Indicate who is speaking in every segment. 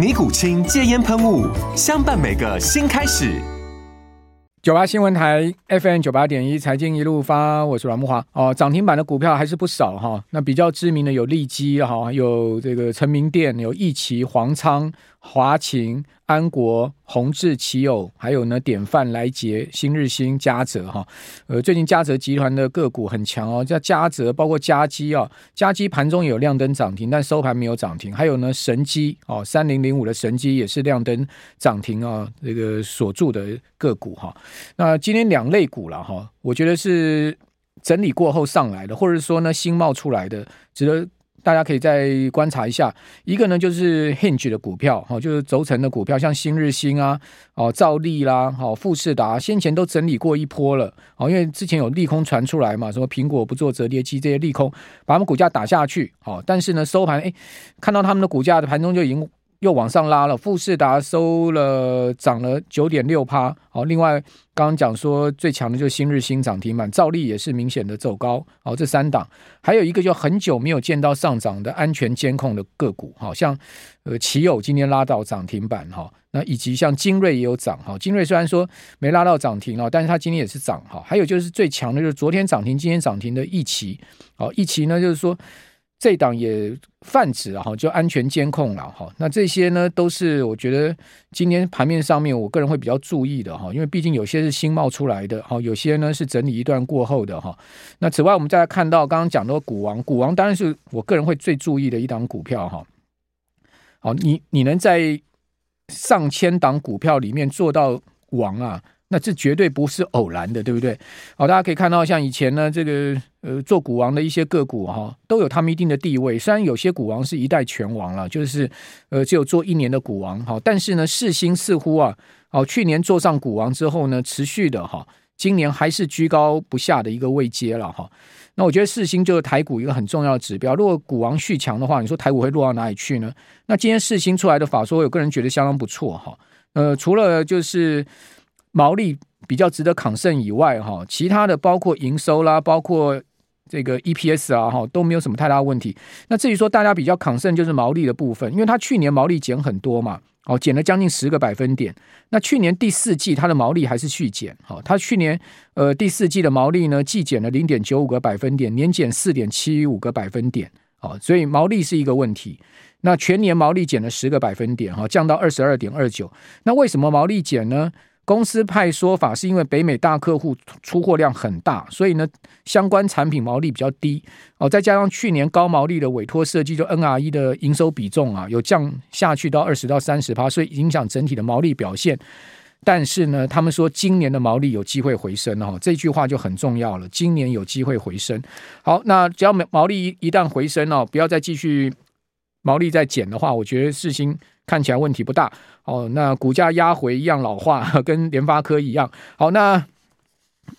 Speaker 1: 尼古清戒烟喷雾，相伴每个新开始。
Speaker 2: 九八新闻台 FM 九八点一，财经一路发，我是阮木华。哦，涨停板的股票还是不少哈。那比较知名的有利基哈，有这个成名店，有一旗、黄仓。华勤、安国、宏志、奇友，还有呢典范、来捷、新日新、嘉泽哈，呃，最近嘉泽集团的个股很强哦，叫嘉泽，包括嘉基啊，嘉基盘中有亮灯涨停，但收盘没有涨停。还有呢神基哦，三零零五的神基也是亮灯涨停啊，这个锁住的个股哈。那今天两类股了哈，我觉得是整理过后上来的，或者是说呢新冒出来的，值得。大家可以再观察一下，一个呢就是 Hinge 的股票，哈，就是轴承的股票，像新日新啊，哦，兆利啦，好，富士达，先前都整理过一波了，哦，因为之前有利空传出来嘛，什么苹果不做折叠机这些利空，把他们股价打下去，哦，但是呢收盘，哎，看到他们的股价的盘中就已经。又往上拉了，富士达收了涨了九点六趴。好，另外刚刚讲说最强的就是新日新涨停板，兆利也是明显的走高。好，这三档还有一个就很久没有见到上涨的安全监控的个股，好像呃奇友今天拉到涨停板哈，那以及像精锐也有涨哈，精锐虽然说没拉到涨停啊，但是它今天也是涨哈。还有就是最强的就是昨天涨停今天涨停的一期，好，一期呢就是说。这档也泛指了哈，就安全监控了哈。那这些呢，都是我觉得今天盘面上面，我个人会比较注意的哈，因为毕竟有些是新冒出来的哈，有些呢是整理一段过后的哈。那此外，我们再来看到刚刚讲到股王，股王当然是我个人会最注意的一档股票哈。好，你你能在上千档股票里面做到王啊？那这绝对不是偶然的，对不对？好，大家可以看到，像以前呢，这个呃做股王的一些个股哈，都有他们一定的地位。虽然有些股王是一代拳王了，就是呃只有做一年的股王哈，但是呢，世芯似乎啊，哦去年做上股王之后呢，持续的哈，今年还是居高不下的一个位阶了哈。那我觉得世芯就是台股一个很重要的指标。如果股王续强的话，你说台股会落到哪里去呢？那今天世芯出来的法说，我个人觉得相当不错哈。呃，除了就是。毛利比较值得抗胜以外，哈，其他的包括营收啦，包括这个 EPS 啊，哈，都没有什么太大问题。那至于说大家比较抗胜就是毛利的部分，因为它去年毛利减很多嘛，哦，减了将近十个百分点。那去年第四季它的毛利还是续减，哈，它去年呃第四季的毛利呢，季减了零点九五个百分点，年减四点七五个百分点，哦，所以毛利是一个问题。那全年毛利减了十个百分点，哈，降到二十二点二九。那为什么毛利减呢？公司派说法是因为北美大客户出货量很大，所以呢相关产品毛利比较低哦，再加上去年高毛利的委托设计就 NRE 的营收比重啊有降下去到二十到三十趴，所以影响整体的毛利表现。但是呢，他们说今年的毛利有机会回升哦，这句话就很重要了，今年有机会回升。好，那只要毛利一一旦回升哦，不要再继续毛利再减的话，我觉得四星看起来问题不大。哦，那股价压回一样老化，跟联发科一样。好，那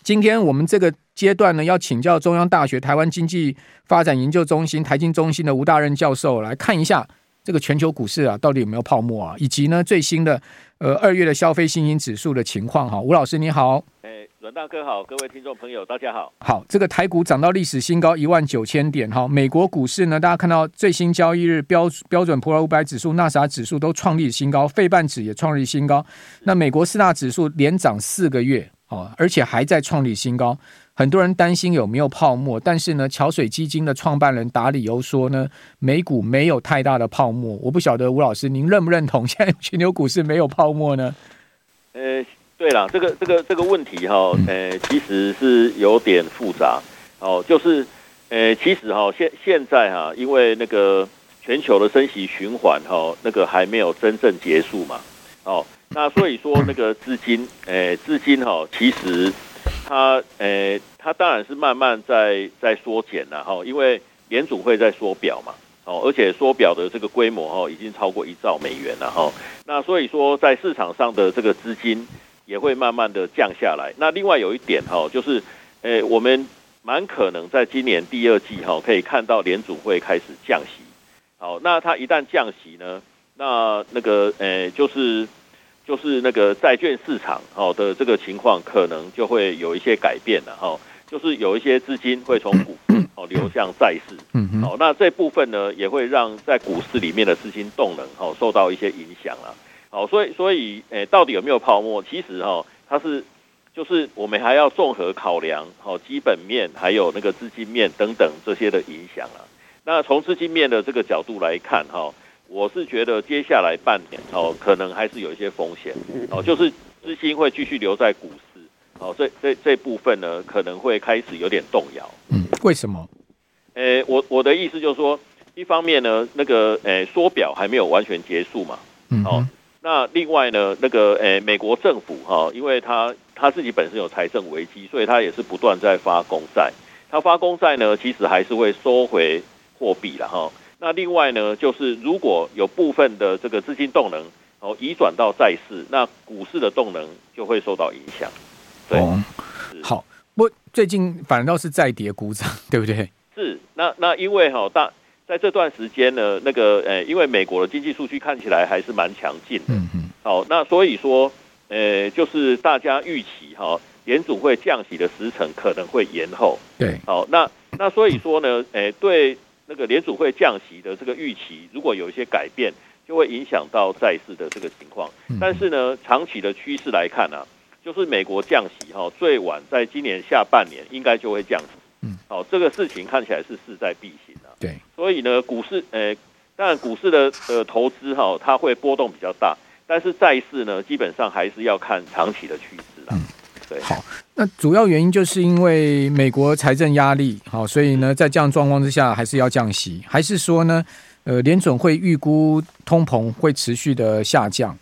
Speaker 2: 今天我们这个阶段呢，要请教中央大学台湾经济发展研究中心台经中心的吴大任教授来看一下这个全球股市啊，到底有没有泡沫啊？以及呢最新的呃二月的消费信心指数的情况。哈，吴老师你好。
Speaker 3: 阮大哥好，各位听众朋友大家好。
Speaker 2: 好，这个台股涨到历史新高一万九千点哈。美国股市呢，大家看到最新交易日标标准普尔五百指数、纳啥指数都创立新高，费半指也创立新高。那美国四大指数连涨四个月哦，而且还在创立新高。很多人担心有没有泡沫，但是呢，桥水基金的创办人达理欧说呢，美股没有太大的泡沫。我不晓得吴老师您认不认同，现在全球股市没有泡沫呢？
Speaker 3: 呃。对了，这个这个这个问题哈，呃，其实是有点复杂哦，就是呃，其实哈，现现在哈，因为那个全球的升息循环哈，那个还没有真正结束嘛，哦，那所以说那个资金，呃，资金哈，其实它呃，它当然是慢慢在在缩减了哈，因为联储会在缩表嘛。哦，而且缩表的这个规模哈，已经超过一兆美元了哈。那所以说，在市场上的这个资金也会慢慢的降下来。那另外有一点哈，就是，诶，我们蛮可能在今年第二季哈，可以看到联储会开始降息。好，那它一旦降息呢，那那个诶，就是就是那个债券市场好的这个情况，可能就会有一些改变了哈。就是有一些资金会从股市哦流向债市，嗯，好，那这部分呢也会让在股市里面的资金动能哦受到一些影响了，好，所以所以诶，到底有没有泡沫？其实哈，它是就是我们还要综合考量好基本面，还有那个资金面等等这些的影响啊。那从资金面的这个角度来看哈，我是觉得接下来半年哦可能还是有一些风险哦，就是资金会继续留在股市。哦，这这这部分呢，可能会开始有点动摇。
Speaker 2: 嗯，为什么？
Speaker 3: 诶，我我的意思就是说，一方面呢，那个诶缩表还没有完全结束嘛。嗯。哦，那另外呢，那个诶美国政府哈、哦，因为他他自己本身有财政危机，所以他也是不断在发公债。他发公债呢，其实还是会收回货币了哈、哦。那另外呢，就是如果有部分的这个资金动能哦移转到债市，那股市的动能就会受到影响。哦，
Speaker 2: 好，不，最近反倒是在跌股涨，对不对？
Speaker 3: 是，那那因为哈大在这段时间呢，那个呃，因为美国的经济数据看起来还是蛮强劲的，嗯嗯，好，那所以说，呃，就是大家预期哈，联储会降息的时程可能会延后，
Speaker 2: 对，
Speaker 3: 好，那那所以说呢，呃，对那个联储会降息的这个预期，如果有一些改变，就会影响到债市的这个情况，但是呢，长期的趋势来看呢、啊。就是美国降息哈，最晚在今年下半年应该就会降息。嗯，好，这个事情看起来是势在必行啊。
Speaker 2: 对，
Speaker 3: 所以呢，股市呃，当然股市的呃投资哈，它会波动比较大，但是债市呢，基本上还是要看长期的趋势啦。嗯，对。
Speaker 2: 好，那主要原因就是因为美国财政压力好，所以呢，在这样状况之下，还是要降息，还是说呢，呃，联准会预估通膨会持续的下降？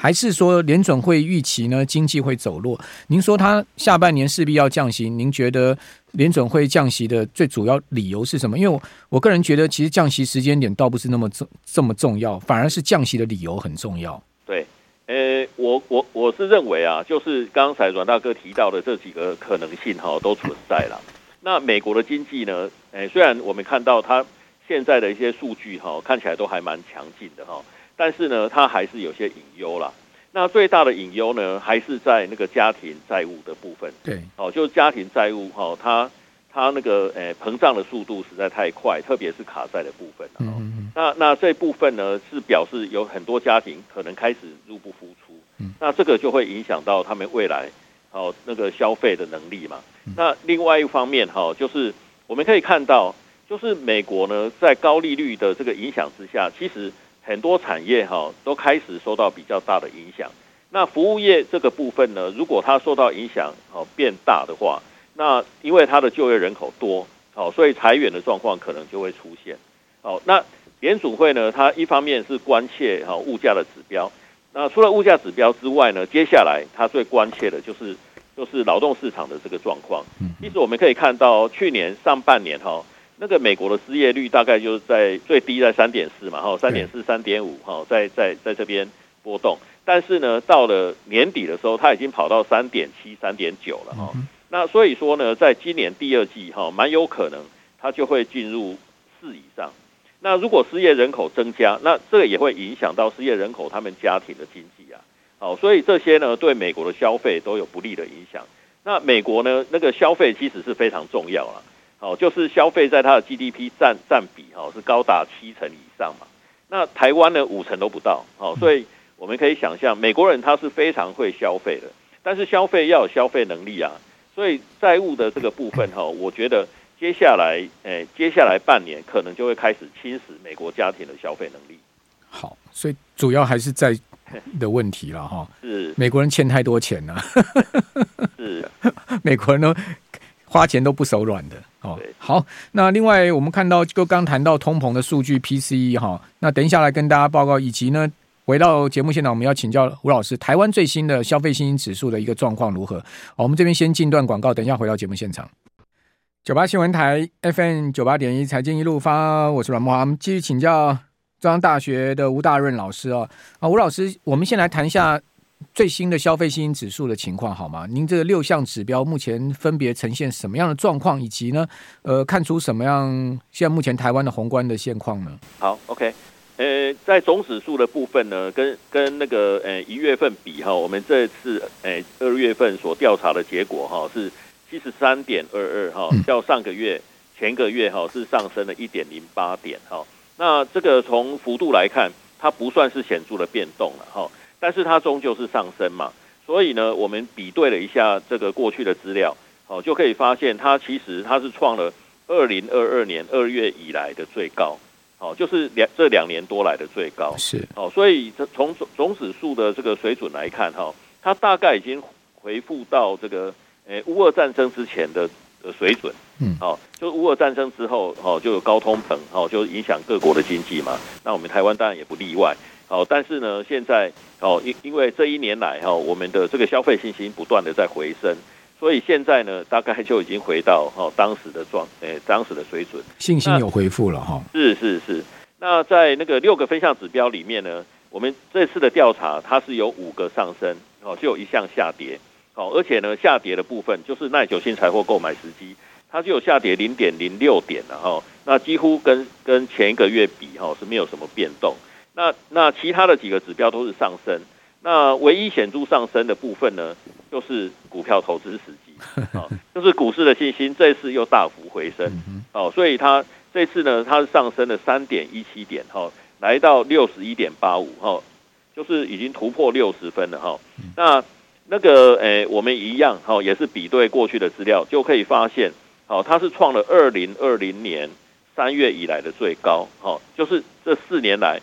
Speaker 2: 还是说联准会预期呢，经济会走弱？您说他下半年势必要降息，您觉得联准会降息的最主要理由是什么？因为我我个人觉得，其实降息时间点倒不是那么重这么重要，反而是降息的理由很重要。
Speaker 3: 对，呃，我我我是认为啊，就是刚才阮大哥提到的这几个可能性哈，都存在了。那美国的经济呢？诶，虽然我们看到它现在的一些数据哈，看起来都还蛮强劲的哈。但是呢，它还是有些隐忧啦。那最大的隐忧呢，还是在那个家庭债务的部分。
Speaker 2: 对，
Speaker 3: 哦，就是家庭债务哈，它它那个诶膨胀的速度实在太快，特别是卡债的部分。嗯嗯。那那这部分呢，是表示有很多家庭可能开始入不敷出。嗯。那这个就会影响到他们未来哦那个消费的能力嘛。那另外一方面哈，就是我们可以看到，就是美国呢，在高利率的这个影响之下，其实。很多产业哈都开始受到比较大的影响。那服务业这个部分呢，如果它受到影响哦变大的话，那因为它的就业人口多，好，所以裁员的状况可能就会出现。好，那联储会呢，它一方面是关切哈物价的指标。那除了物价指标之外呢，接下来它最关切的就是就是劳动市场的这个状况。其实我们可以看到，去年上半年哈。那个美国的失业率大概就是在最低在三点四嘛，哈，三点四、三点五，哈，在在在这边波动。但是呢，到了年底的时候，它已经跑到三点七、三点九了，哈。那所以说呢，在今年第二季，哈，蛮有可能它就会进入四以上。那如果失业人口增加，那这个也会影响到失业人口他们家庭的经济啊。好，所以这些呢，对美国的消费都有不利的影响。那美国呢，那个消费其实是非常重要了。哦，就是消费在它的 GDP 占占比哈是高达七成以上嘛，那台湾呢五成都不到，哦，所以我们可以想象美国人他是非常会消费的，但是消费要有消费能力啊，所以债务的这个部分哈，我觉得接下来诶接下来半年可能就会开始侵蚀美国家庭的消费能力。
Speaker 2: 好，所以主要还是在的问题了哈。
Speaker 3: 是
Speaker 2: 美国人欠太多钱了，
Speaker 3: 是
Speaker 2: 美国人都花钱都不手软的哦。好，那另外我们看到就刚谈到通膨的数据 PCE 哈，那等一下来跟大家报告，以及呢。回到节目现场，我们要请教吴老师，台湾最新的消费信心指数的一个状况如何？好，我们这边先进段广告，等一下回到节目现场。九八新闻台 FM 九八点一财经一路发，我是阮木华，我们继续请教中央大学的吴大润老师哦。啊，吴老师，我们先来谈一下最新的消费信心指数的情况好吗？您这个六项指标目前分别呈现什么样的状况，以及呢，呃，看出什么样现在目前台湾的宏观的现况呢？
Speaker 3: 好，OK。呃，在总指数的部分呢，跟跟那个呃一月份比哈，我们这次呃二月份所调查的结果哈是七十三点二二哈，较上个月前个月哈是上升了一点零八点哈。那这个从幅度来看，它不算是显著的变动了哈，但是它终究是上升嘛。所以呢，我们比对了一下这个过去的资料，哦就可以发现，它其实它是创了二零二二年二月以来的最高。哦，就是两这两年多来的最高。
Speaker 2: 是。
Speaker 3: 哦，所以从总总指数的这个水准来看，哈，它大概已经回复到这个诶乌俄战争之前的的水准，嗯，哦，就乌俄战争之后，哦，就有高通膨，哦，就影响各国的经济嘛，那我们台湾当然也不例外，哦，但是呢，现在哦，因因为这一年来哈，我们的这个消费信心不断的在回升。所以现在呢，大概就已经回到哈当时的状，诶，当时的水准，
Speaker 2: 信心有恢复了哈。
Speaker 3: 是是是。那在那个六个分项指标里面呢，我们这次的调查它是有五个上升，哦，就有一项下跌，哦，而且呢，下跌的部分就是耐久性财货购买时机，它就有下跌零点零六点了哈。那几乎跟跟前一个月比哈是没有什么变动。那那其他的几个指标都是上升。那唯一显著上升的部分呢，就是股票投资时机，啊，就是股市的信心这次又大幅回升，哦，所以它这次呢，它是上升了三点一七点，哈，来到六十一点八五，哈，就是已经突破六十分了，哈。那那个，诶，我们一样，哈，也是比对过去的资料，就可以发现，好，它是创了二零二零年三月以来的最高，哈，就是这四年来。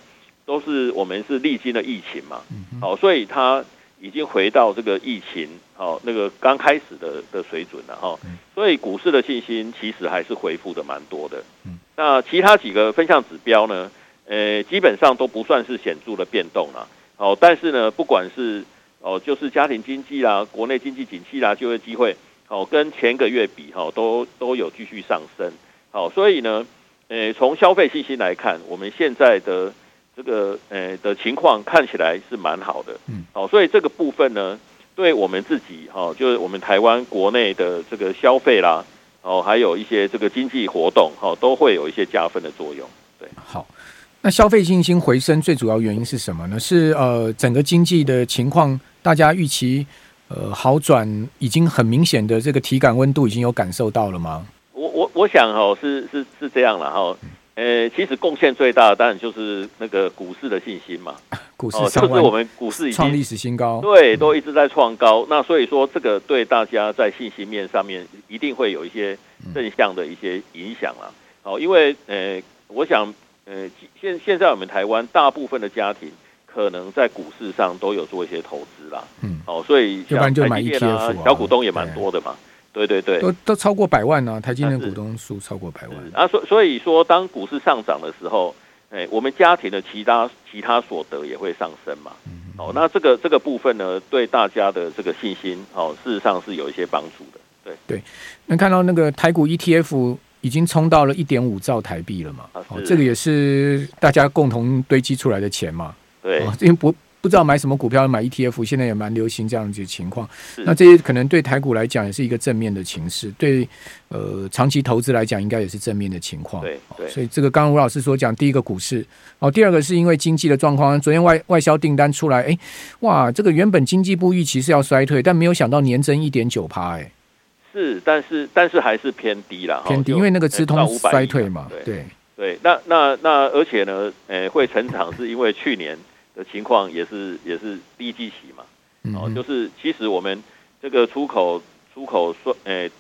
Speaker 3: 都是我们是历经了疫情嘛，好，所以它已经回到这个疫情好那个刚开始的的水准了哈，所以股市的信心其实还是恢复的蛮多的。那其他几个分项指标呢，呃，基本上都不算是显著的变动了。好，但是呢，不管是哦，就是家庭经济啦、国内经济景气啦、就业机会，好，跟前个月比哈，都都有继续上升。好，所以呢，呃，从消费信心来看，我们现在的。这个呃的情况看起来是蛮好的，嗯，好，所以这个部分呢，对我们自己哈，就是我们台湾国内的这个消费啦，哦，还有一些这个经济活动哈，都会有一些加分的作用。对，
Speaker 2: 好，那消费信心回升最主要原因是什么呢？是呃整个经济的情况，大家预期呃好转，已经很明显的这个体感温度已经有感受到了吗？
Speaker 3: 我我我想哦，是是是这样了哈。呃，其实贡献最大的当然就是那个股市的信心嘛，
Speaker 2: 股市、
Speaker 3: 哦、就是我们股市已经
Speaker 2: 创历史新高，
Speaker 3: 对，都一直在创高。嗯、那所以说，这个对大家在信心面上面一定会有一些正向的一些影响啦。好、嗯，因为呃，我想呃，现现在我们台湾大部分的家庭可能在股市上都有做一些投资啦，嗯，好，所以像台积电啊，小股东也蛮多的嘛。对对对，
Speaker 2: 都都超过百万呢、啊，台积电股东数超过百万
Speaker 3: 啊，所所以说，当股市上涨的时候，哎，我们家庭的其他其他所得也会上升嘛。哦，那这个这个部分呢，对大家的这个信心，哦，事实上是有一些帮助的。对对，
Speaker 2: 能看到那个台股 ETF 已经冲到了一点五兆台币了嘛？哦，这个也是大家共同堆积出来的钱嘛。
Speaker 3: 对，
Speaker 2: 因为不。不知道买什么股票，买 ETF，现在也蛮流行这样子的情况。那这些可能对台股来讲也是一个正面的情势，对呃长期投资来讲应该也是正面的情况。
Speaker 3: 对对，
Speaker 2: 所以这个刚刚吴老师所讲，第一个股市哦，第二个是因为经济的状况。昨天外外销订单出来，哎，哇，这个原本经济部预期是要衰退，但没有想到年增一点九趴，哎，
Speaker 3: 是，但是但是还是偏低了，
Speaker 2: 偏低，因为那个资通衰退嘛，
Speaker 3: 对对对，那那那而且呢，呃，会成长是因为去年。的情况也是也是低基期嘛，哦，就是其实我们这个出口出口说，诶，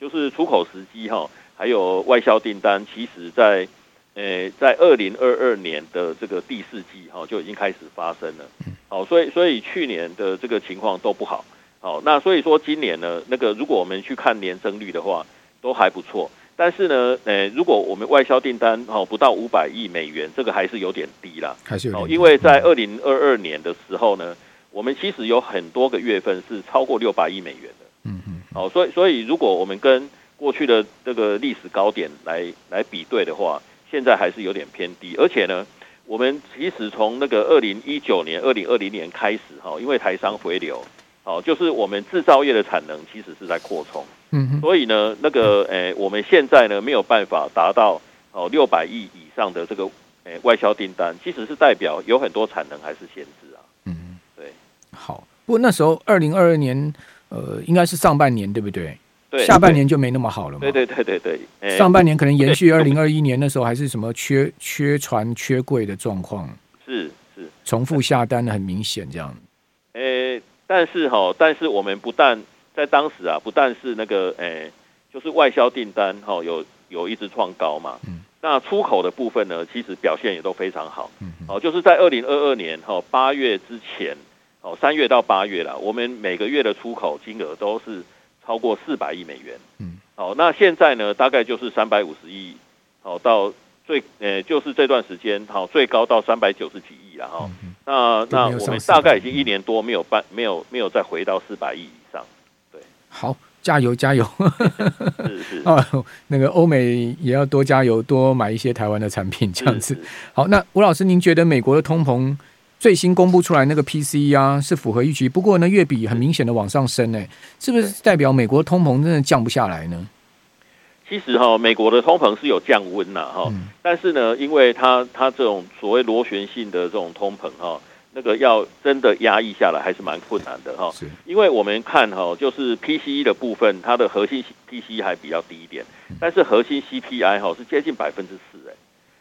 Speaker 3: 就是出口时机哈，还有外销订单，其实在呃，在二零二二年的这个第四季哈就已经开始发生了。好，所以所以去年的这个情况都不好。好，那所以说今年呢，那个如果我们去看年增率的话，都还不错。但是呢，呃，如果我们外销订单哦不到五百亿美元，这个还是有点低啦。
Speaker 2: 还是有点低。
Speaker 3: 因为在二零二二年的时候呢，我们其实有很多个月份是超过六百亿美元的。嗯嗯。好，所以所以如果我们跟过去的这个历史高点来来比对的话，现在还是有点偏低。而且呢，我们其实从那个二零一九年、二零二零年开始哈，因为台商回流，哦，就是我们制造业的产能其实是在扩充。嗯哼。所以呢，那个诶、欸，我们现在呢没有办法达到哦六百亿以上的这个诶、欸、外销订单，其实是代表有很多产能还是限制啊。嗯，对。
Speaker 2: 好，不过那时候二零二二年。呃，应该是上半年对不对？
Speaker 3: 对，
Speaker 2: 下半年就没那么好了嘛。
Speaker 3: 对对对对对，
Speaker 2: 欸、上半年可能延续二零二一年那时候还是什么缺缺船缺柜的状况，
Speaker 3: 是是
Speaker 2: 重复下单很明显这样。
Speaker 3: 诶、欸，但是哈，但是我们不但在当时啊，不但是那个诶、欸，就是外销订单哈有有一直创高嘛，嗯，那出口的部分呢，其实表现也都非常好，嗯，哦，就是在二零二二年哈八月之前。哦，三月到八月啦，我们每个月的出口金额都是超过四百亿美元。嗯，好，那现在呢，大概就是三百五十亿，好到最呃，就是这段时间好最高到三百九十几亿了哈。那那我们大概已经一年多没有办，没有没有再回到四百亿以上。对，
Speaker 2: 好，加油加油！
Speaker 3: 是是
Speaker 2: 啊，那个欧美也要多加油，多买一些台湾的产品，这样子。好，那吴老师，您觉得美国的通膨？最新公布出来那个 PCE 啊，是符合预期，不过呢，月比很明显的往上升呢，是不是代表美国通膨真的降不下来呢？
Speaker 3: 其实哈，美国的通膨是有降温呐哈，但是呢，因为它它这种所谓螺旋性的这种通膨哈，那个要真的压抑下来还是蛮困难的哈。是，因为我们看哈，就是 PCE 的部分，它的核心 PCE 还比较低一点，但是核心 CPI 哈是接近百分之四哎，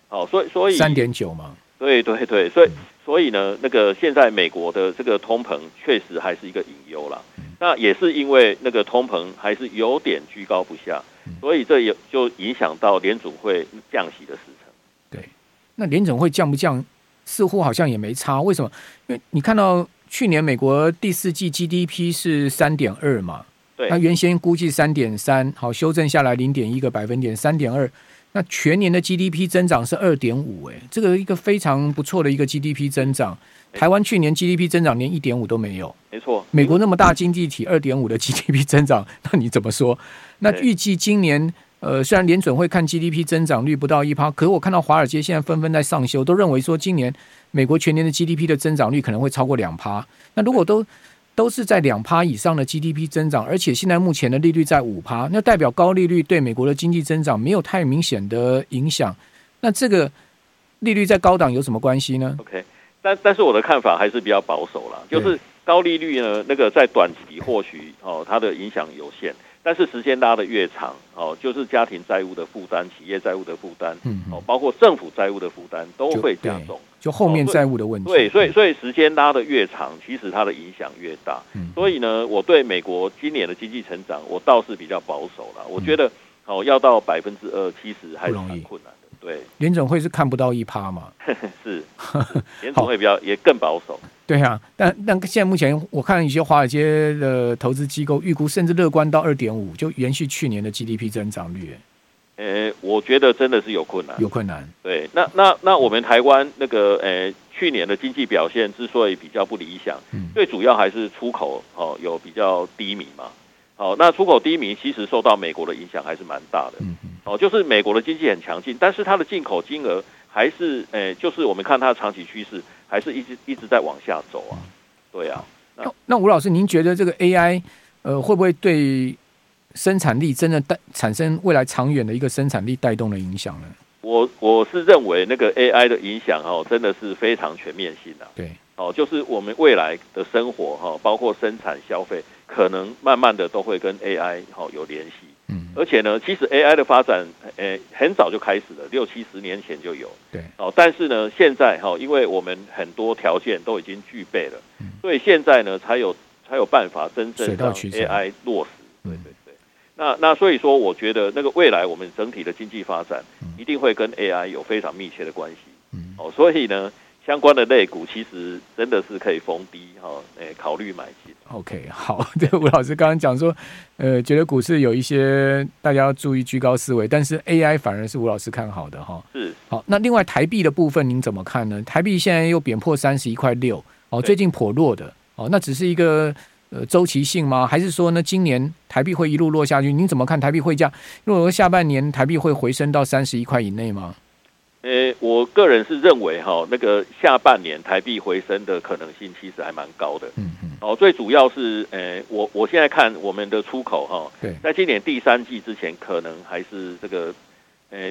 Speaker 3: 好，所以所以
Speaker 2: 三点九嘛。
Speaker 3: 对对对，所以所以呢，那个现在美国的这个通膨确实还是一个隐忧啦。那也是因为那个通膨还是有点居高不下，所以这也就影响到联准会降息的时程。
Speaker 2: 对，那联总会降不降，似乎好像也没差。为什么？因为你看到去年美国第四季 GDP 是三点二嘛，对，那原先估计三点三，好，修正下来零点一个百分点，三点二。那全年的 GDP 增长是二点五，哎，这个一个非常不错的一个 GDP 增长。台湾去年 GDP 增长连一点五都没有，
Speaker 3: 没错。
Speaker 2: 美国那么大经济体，二点五的 GDP 增长，那你怎么说？那预计今年，呃，虽然联准会看 GDP 增长率不到一趴，可是我看到华尔街现在纷纷在上修，都认为说今年美国全年的 GDP 的增长率可能会超过两趴。那如果都都是在两趴以上的 GDP 增长，而且现在目前的利率在五趴，那代表高利率对美国的经济增长没有太明显的影响。那这个利率在高档有什么关系呢
Speaker 3: ？OK，但但是我的看法还是比较保守了，就是高利率呢，那个在短期或许哦它的影响有限。但是时间拉得越长，哦，就是家庭债务的负担、企业债务的负担，嗯，哦，包括政府债务的负担都会加重，
Speaker 2: 就后面债务的问题。
Speaker 3: 对，所以所以时间拉得越长，其实它的影响越大。嗯，所以呢，我对美国今年的经济成长，我倒是比较保守了。我觉得，哦，要到百分之二，其实还是很困难的。对，
Speaker 2: 联总会是看不到一趴嘛？
Speaker 3: 是，联总会比较也更保守。
Speaker 2: 对啊，但但现在目前我看一些华尔街的投资机构预估，甚至乐观到二点五，就延续去年的 GDP 增长率。
Speaker 3: 呃，我觉得真的是有困难，
Speaker 2: 有困难。
Speaker 3: 对，那那那我们台湾那个呃去年的经济表现之所以比较不理想，嗯，最主要还是出口哦有比较低迷嘛。好，那出口低迷其实受到美国的影响还是蛮大的。嗯嗯。哦，就是美国的经济很强劲，但是它的进口金额还是诶、欸，就是我们看它的长期趋势还是一直一直在往下走啊。对啊。那
Speaker 2: 那吴老师，您觉得这个 AI 呃会不会对生产力真的带产生未来长远的一个生产力带动的影响呢？
Speaker 3: 我我是认为那个 AI 的影响哦，真的是非常全面性的。
Speaker 2: 对。
Speaker 3: 哦，就是我们未来的生活哈，包括生产消费。可能慢慢的都会跟 AI 好有联系，嗯，而且呢，其实 AI 的发展，诶，很早就开始了，六七十年前就有，
Speaker 2: 对，
Speaker 3: 哦，但是呢，现在哈，因为我们很多条件都已经具备了，所以现在呢，才有才有办法真正让 AI 落实，对对对，那那所以说，我觉得那个未来我们整体的经济发展一定会跟 AI 有非常密切的关系。嗯，哦，所以呢，相关的类股其实真的是可以逢低哈，诶，考虑买进。
Speaker 2: OK，好，对，吴老师刚刚讲说，呃，觉得股市有一些大家要注意居高思维，但是 AI 反而是吴老师看好的哈。
Speaker 3: 是，
Speaker 2: 好，那另外台币的部分您怎么看呢？台币现在又贬破三十一块六，哦，最近颇弱的，哦，那只是一个。呃，周期性吗？还是说呢，今年台币会一路落下去？您怎么看台币汇价？如果说下半年台币会回升到三十一块以
Speaker 3: 内吗？我个人是认为哈，那个下半年台币回升的可能性其实还蛮高的。嗯嗯。哦，最主要是，呃、欸，我我现在看我们的出口哈，对，在今年第三季之前，可能还是这个，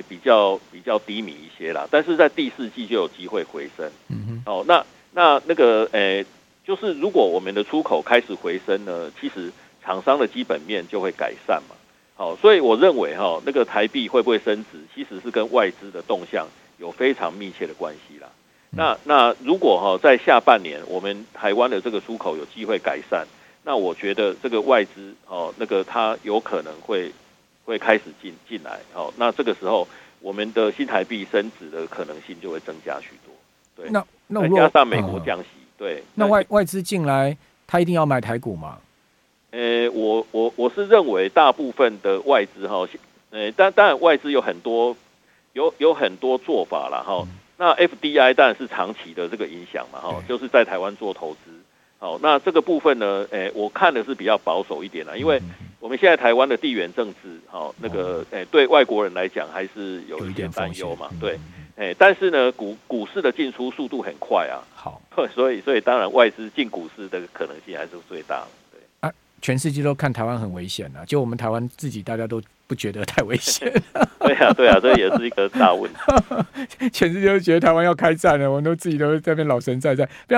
Speaker 3: 比较比较低迷一些啦。但是在第四季就有机会回升。嗯哼。哦，那那那个，呃、欸。就是如果我们的出口开始回升呢，其实厂商的基本面就会改善嘛。好，所以我认为哈，那个台币会不会升值，其实是跟外资的动向有非常密切的关系啦。那那如果哈在下半年我们台湾的这个出口有机会改善，那我觉得这个外资哦，那个它有可能会会开始进进来。哦，那这个时候我们的新台币升值的可能性就会增加许多。对，
Speaker 2: 那那
Speaker 3: 加上美国降息。对，
Speaker 2: 那外外资进来，他一定要买台股吗？
Speaker 3: 呃、欸，我我我是认为大部分的外资哈，呃、欸，但当然外资有很多有有很多做法了哈。嗯、那 FDI 当然是长期的这个影响嘛哈，就是在台湾做投资。好，那这个部分呢，诶、欸，我看的是比较保守一点了，因为我们现在台湾的地缘政治，哈，那个诶、欸，对外国人来讲还是有一点担忧嘛，对。哎，但是呢，股股市的进出速度很快啊。好，所以所以当然外资进股市的可能性还是最大的。对
Speaker 2: 啊，全世界都看台湾很危险啊，就我们台湾自己大家都不觉得太危险。
Speaker 3: 对啊，对啊，这也是一个大问题。
Speaker 2: 全世界都觉得台湾要开战了，我们都自己都在那边老神在在。